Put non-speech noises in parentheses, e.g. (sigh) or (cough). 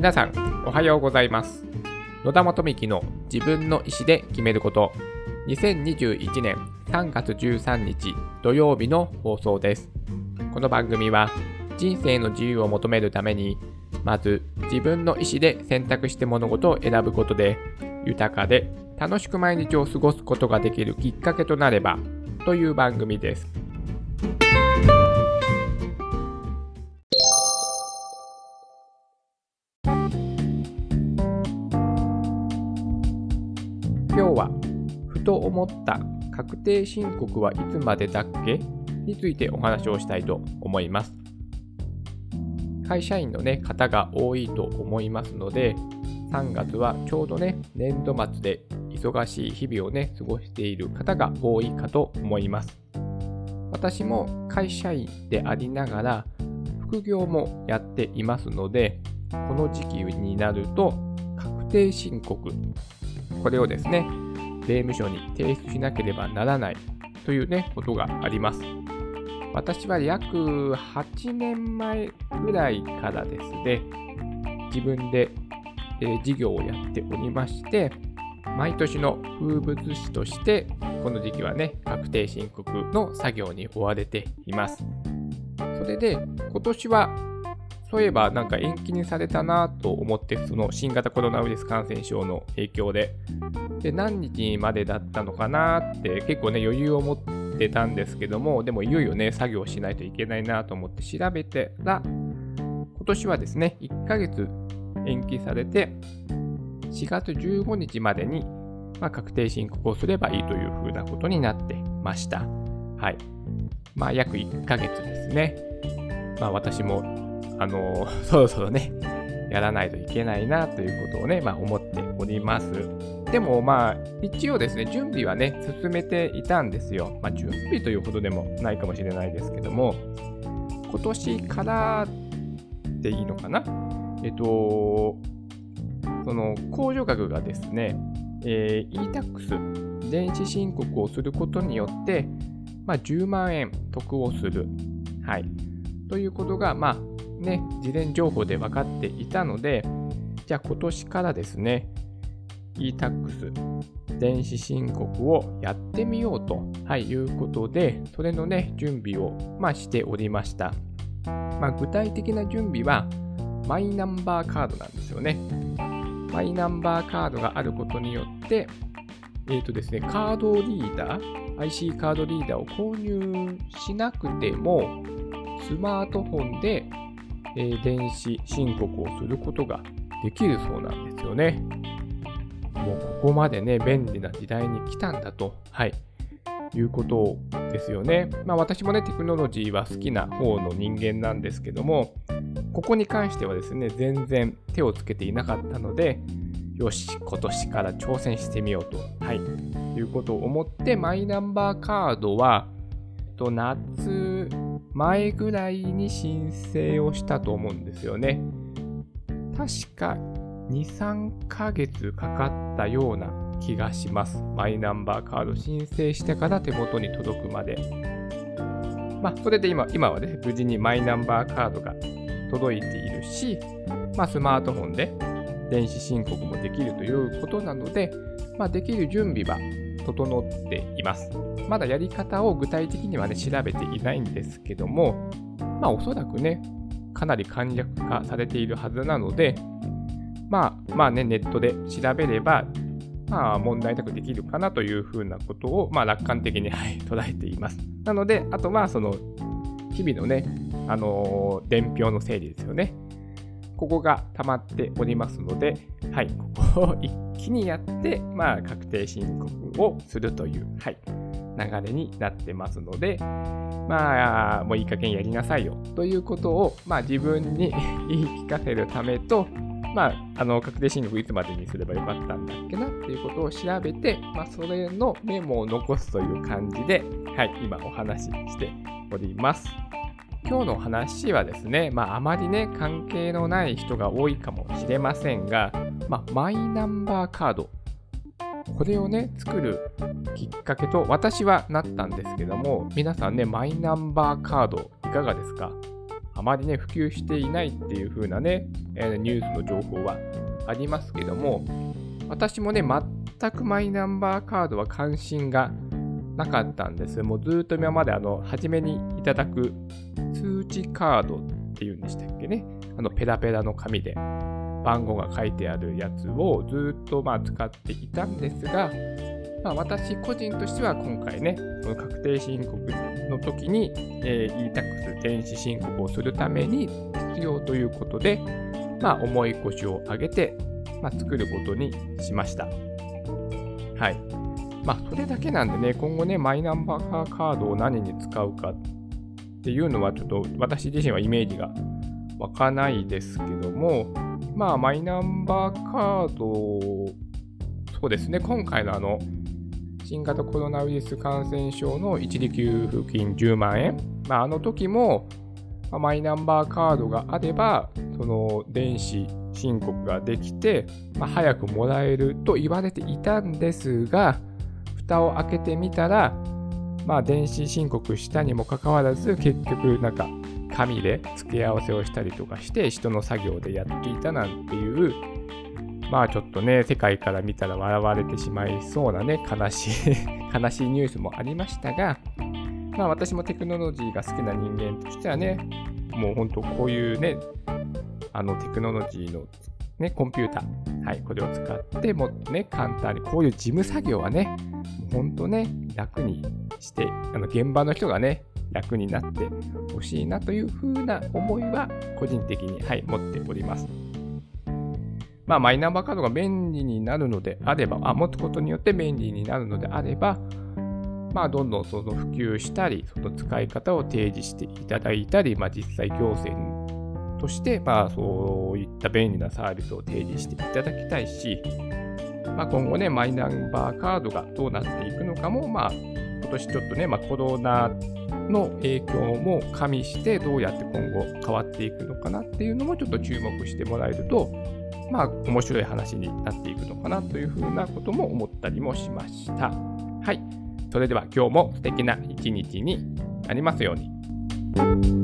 皆さん、おはようございます。野田元幹の自分の意思で決めること。2021年3月13日土曜日の放送です。この番組は人生の自由を求めるために、まず自分の意思で選択して物事を選ぶことで、豊かで楽しく毎日を過ごすことができるきっかけとなればという番組です。思った確定申告はいつまでだっけ？についてお話をしたいと思います。会社員の、ね、方が多いと思いますので、3月はちょうどね、年度末で忙しい日々をね、過ごしている方が多いかと思います。私も会社員でありながら、副業もやっていますので、この時期になると、確定申告、これをですね、税務署に提出しなければならないというね、ことがあります。私は約8年前ぐらいからですね、自分で、えー事業をやっておりまして、毎年の風物詩として、この時期はね、確定申告の作業に追われています。それで、今年は、そういえばなんか延期にされたなと思って、その新型コロナウイルス感染症の影響で、で、何日までだったのかなって結構ね、余裕を持ってたんですけども、でもいよいよね、作業しないといけないなと思って調べてら、今年はですね、1ヶ月延期されて、4月15日までに、まあ、確定申告をすればいいというふうなことになってました。はい。まあ、約1ヶ月ですね。まあ、私も、あの (laughs) そろそろね、やらないといけないなということをね、まあ、思っております。でもまあ、一応ですね、準備はね、進めていたんですよ。まあ、準備というほどでもないかもしれないですけども、今年からでいいのかな？えっと、その控除額がですね、えー e-tax、電子申告をすることによって、まあ、10万円得をする。はい。ということが、まあね、事前情報で分かっていたので、じゃあ今年からですね、e-tax、電子申告をやってみようと、はい、いうことで、それのね、準備を、まあ、しておりました。まあ、具体的な準備は、マイナンバーカードなんですよね。マイナンバーカードがあることによって、えっ、とですね、カードリーダー、IC カードリーダーを購入しなくても、スマートフォンで、えー電子申告をすることができるそうなんですよね。もうここまでね、便利な時代に来たんだと、はい、いうことですよね。まあ私もね、テクノロジーは好きな方の人間なんですけども、ここに関してはですね、全然手をつけていなかったので、よし、今年から挑戦してみようと、はい、いうことを思って、マイナンバーカードは、と夏前ぐらいに申請をしたと思うんですよね。確か2、3ヶ月かかったような気がします。マイナンバーカード申請してから手元に届くまで。まあ、それで今今はね、無事にマイナンバーカードが届いているし、まあ、スマートフォンで電子申告もできるということなので、まあ、できる準備は整っています。まだやり方を具体的にはね、調べていないんですけども、まあ、おそらくね、かなり簡略化されているはずなので、まあ、まあね、ネットで調べれば、まあ、問題なくできるかなというふうなことを、まあ、楽観的に、(laughs) はい、捉えています。なので、あとは、その、日々のね、あのー伝票の整理ですよね。ここが溜まっておりますので、はい、ここを一気にやって、まあ、確定申告をするという、はい、流れになってますので、まあ、もういい加減やりなさいよということを、まあ、自分に (laughs) 言い聞かせるためと、まあ、あの確定申告いつまでにすればよかったんだっけなっていうことを調べて、まあ、それのメモを残すという感じで、はい、今お話ししております。今日の話はですね、まあ、あまりね、関係のない人が多いかもしれませんが、まあ、マイナンバーカード、これをね、作るきっかけと私はなったんですけども、皆さんね、マイナンバーカードいかがですか？あまりね、普及していないっていう風なね、えニュースの情報はありますけども、私もね、全くマイナンバーカードは関心がなかったんです。もうずっと今まであの、初めにいただく通知カードっていうんでしたっけね。あの、ペラペラの紙で番号が書いてあるやつをずっとまあ使っていたんですが、まあ、私個人としては今回ね、この確定申告の時に、えー、e-tax 電子申告をするために必要ということで、まあ、重い腰を上げて、まあ、作ることにしました。はい。まあ、それだけなんでね、今後ね、マイナンバーカードを何に使うかっていうのは、ちょっと私自身はイメージが湧かないですけども、まあ、マイナンバーカード、そうですね、今回のあの、新型コロナウイルス感染症の一時給付金10万円、まあ、あの時も、マイナンバーカードがあれば、その電子申告ができて、まあ、早くもらえると言われていたんですが、蓋を開けてみたら、まあ、電子申告したにもかかわらず、結局、なんか、紙で付け合わせをしたりとかして、人の作業でやっていたなんていうまあちょっとね、世界から見たら笑われてしまいそうなね、悲しい (laughs) 悲しいニュースもありましたが、まあ私もテクノロジーが好きな人間としてはね、もう本当こういうね、あのテクノロジーのね、コンピューター、はい、これを使って、もっとね、簡単に、こういう事務作業はね、本当ね、楽にして、あの現場の人がね、楽になってほしいなというふうな思いは、個人的に、はい、持っております。まあ、マイナンバーカードが便利になるのであれば、あ持つことによって便利になるのであれば、まあ、どんどんその普及したり、その使い方を提示していただいたり、まあ、実際行政として、まあ、そういった便利なサービスを提示していただきたいし、まあ、今後ね、マイナンバーカードがどうなっていくのかも、まあ、今年ちょっとね、まあ、コロナの影響も加味して、どうやって今後変わっていくのかなっていうのもちょっと注目してもらえると、まあ、面白い話になっていくのかなというふうなことも思ったりもしました。はい。それでは今日も素敵な一日になりますように。